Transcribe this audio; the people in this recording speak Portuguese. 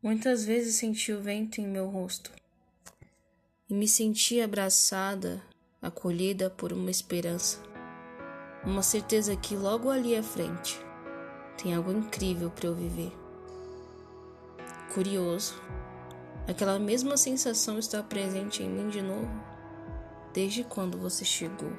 Muitas vezes senti o vento em meu rosto e me senti abraçada, acolhida por uma esperança, uma certeza que logo ali à frente tem algo incrível para eu viver. Curioso, aquela mesma sensação está presente em mim de novo desde quando você chegou.